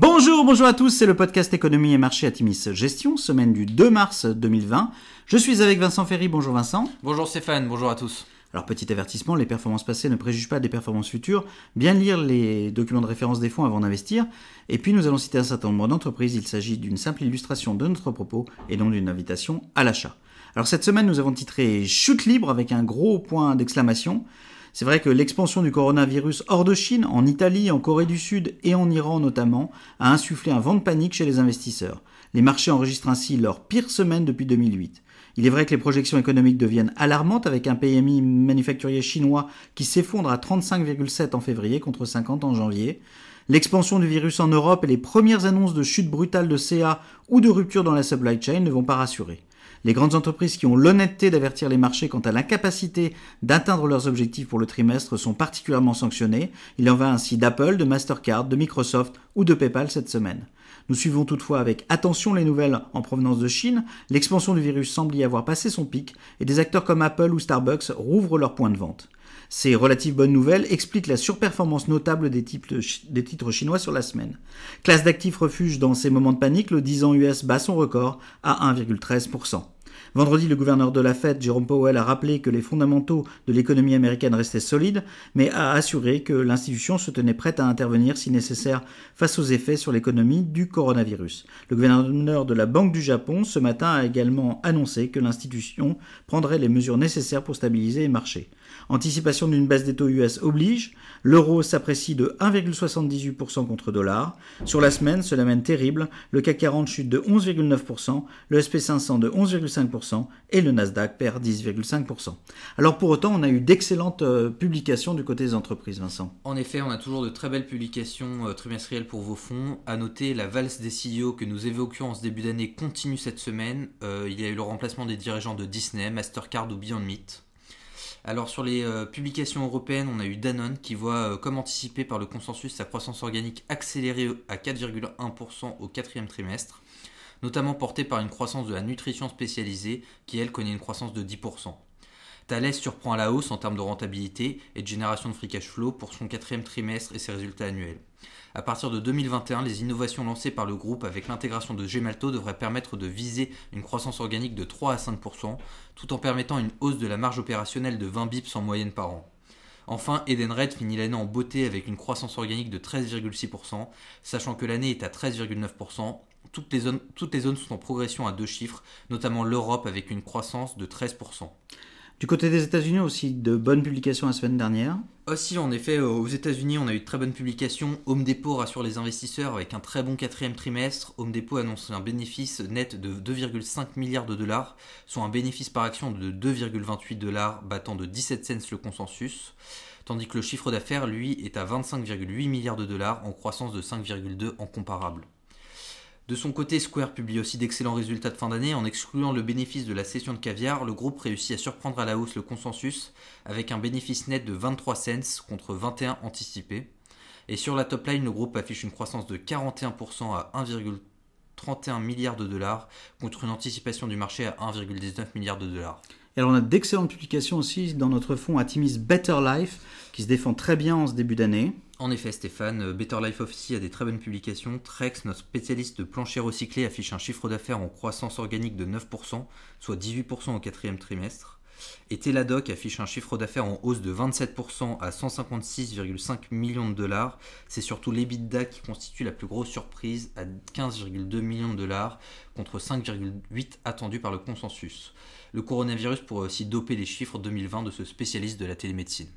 Bonjour, bonjour à tous, c'est le podcast économie et marché à Timis Gestion, semaine du 2 mars 2020. Je suis avec Vincent Ferry, bonjour Vincent. Bonjour Stéphane, bonjour à tous. Alors petit avertissement, les performances passées ne préjugent pas des performances futures. Bien lire les documents de référence des fonds avant d'investir. Et puis nous allons citer un certain nombre d'entreprises. Il s'agit d'une simple illustration de notre propos et non d'une invitation à l'achat. Alors cette semaine nous avons titré Chute libre avec un gros point d'exclamation. C'est vrai que l'expansion du coronavirus hors de Chine, en Italie, en Corée du Sud et en Iran notamment, a insufflé un vent de panique chez les investisseurs. Les marchés enregistrent ainsi leur pire semaine depuis 2008. Il est vrai que les projections économiques deviennent alarmantes avec un PMI manufacturier chinois qui s'effondre à 35,7 en février contre 50 en janvier. L'expansion du virus en Europe et les premières annonces de chute brutale de CA ou de rupture dans la supply chain ne vont pas rassurer. Les grandes entreprises qui ont l'honnêteté d'avertir les marchés quant à l'incapacité d'atteindre leurs objectifs pour le trimestre sont particulièrement sanctionnées. Il en va ainsi d'Apple, de Mastercard, de Microsoft ou de PayPal cette semaine. Nous suivons toutefois avec attention les nouvelles en provenance de Chine. L'expansion du virus semble y avoir passé son pic et des acteurs comme Apple ou Starbucks rouvrent leurs points de vente. Ces relatives bonnes nouvelles expliquent la surperformance notable des, titres chinois sur la semaine. Classe d'actifs refuge dans ces moments de panique, le 10 ans US bat son record à 1,13%. Vendredi, le gouverneur de la Fed, Jerome Powell, a rappelé que les fondamentaux de l'économie américaine restaient solides, mais a assuré que l'institution se tenait prête à intervenir si nécessaire face aux effets sur l'économie du coronavirus. Le gouverneur de la Banque du Japon, ce matin, a également annoncé que l'institution prendrait les mesures nécessaires pour stabiliser les marchés. Anticipation d'une baisse des taux US oblige, l'euro s'apprécie de 1,78% contre dollar. Sur la semaine, cela mène terrible, le CAC 40 chute de 11,9%, le SP500 de 11,5% et le Nasdaq perd 10,5%. Alors pour autant, on a eu d'excellentes euh, publications du côté des entreprises, Vincent. En effet, on a toujours de très belles publications euh, trimestrielles pour vos fonds. À noter, la valse des CEO que nous évoquions en ce début d'année continue cette semaine. Euh, il y a eu le remplacement des dirigeants de Disney, Mastercard ou Beyond Meat. Alors sur les publications européennes, on a eu Danone qui voit, comme anticipé par le consensus, sa croissance organique accélérée à 4,1% au quatrième trimestre, notamment portée par une croissance de la nutrition spécialisée qui, elle, connaît une croissance de 10%. Thales surprend à la hausse en termes de rentabilité et de génération de free cash flow pour son quatrième trimestre et ses résultats annuels. À partir de 2021, les innovations lancées par le groupe avec l'intégration de Gemalto devraient permettre de viser une croissance organique de 3 à 5%, tout en permettant une hausse de la marge opérationnelle de 20 bips en moyenne par an. Enfin, Edenred finit l'année en beauté avec une croissance organique de 13,6%, sachant que l'année est à 13,9%. Toutes les, zones, toutes les zones sont en progression à deux chiffres, notamment l'Europe avec une croissance de 13%. Du côté des États-Unis aussi, de bonnes publications la semaine dernière. Aussi, en effet, aux États-Unis, on a eu de très bonnes publications. Home Depot rassure les investisseurs avec un très bon quatrième trimestre. Home Depot annonce un bénéfice net de 2,5 milliards de dollars, soit un bénéfice par action de 2,28 dollars, battant de 17 cents le consensus. Tandis que le chiffre d'affaires, lui, est à 25,8 milliards de dollars, en croissance de 5,2 en comparable. De son côté, Square publie aussi d'excellents résultats de fin d'année. En excluant le bénéfice de la cession de caviar, le groupe réussit à surprendre à la hausse le consensus avec un bénéfice net de 23 cents contre 21 anticipés. Et sur la top line, le groupe affiche une croissance de 41% à 1,31 milliard de dollars contre une anticipation du marché à 1,19 milliard de dollars. Et alors on a d'excellentes publications aussi dans notre fonds Atimis Better Life qui se défend très bien en ce début d'année. En effet, Stéphane, euh, Better Life Office a des très bonnes publications. Trex, notre spécialiste de plancher recyclé, affiche un chiffre d'affaires en croissance organique de 9%, soit 18% au quatrième trimestre. Et Teladoc affiche un chiffre d'affaires en hausse de 27% à 156,5 millions de dollars. C'est surtout l'EBITDA qui constitue la plus grosse surprise à 15,2 millions de dollars contre 5,8 attendus par le consensus. Le coronavirus pourrait aussi doper les chiffres 2020 de ce spécialiste de la télémédecine.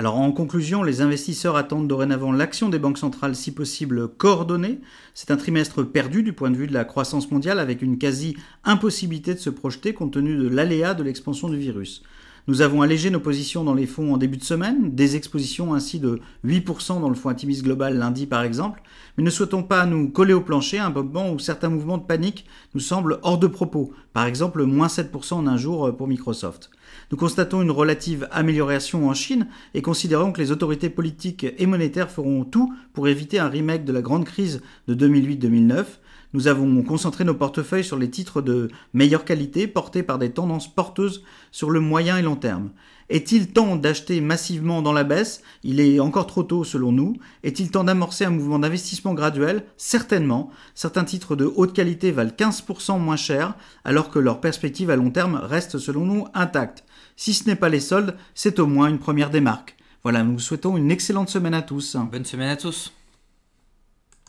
Alors en conclusion, les investisseurs attendent dorénavant l'action des banques centrales si possible coordonnée. C'est un trimestre perdu du point de vue de la croissance mondiale avec une quasi-impossibilité de se projeter compte tenu de l'aléa de l'expansion du virus. Nous avons allégé nos positions dans les fonds en début de semaine, des expositions ainsi de 8% dans le fonds Intimis Global lundi par exemple, mais ne souhaitons pas nous coller au plancher à un moment où certains mouvements de panique nous semblent hors de propos, par exemple moins 7% en un jour pour Microsoft. Nous constatons une relative amélioration en Chine et considérons que les autorités politiques et monétaires feront tout pour éviter un remake de la grande crise de 2008-2009. Nous avons concentré nos portefeuilles sur les titres de meilleure qualité portés par des tendances porteuses sur le moyen et long terme. Est-il temps d'acheter massivement dans la baisse? Il est encore trop tôt selon nous. Est-il temps d'amorcer un mouvement d'investissement graduel? Certainement. Certains titres de haute qualité valent 15% moins cher alors que leur perspective à long terme reste selon nous intacte. Si ce n'est pas les soldes, c'est au moins une première démarque. Voilà, nous vous souhaitons une excellente semaine à tous. Bonne semaine à tous.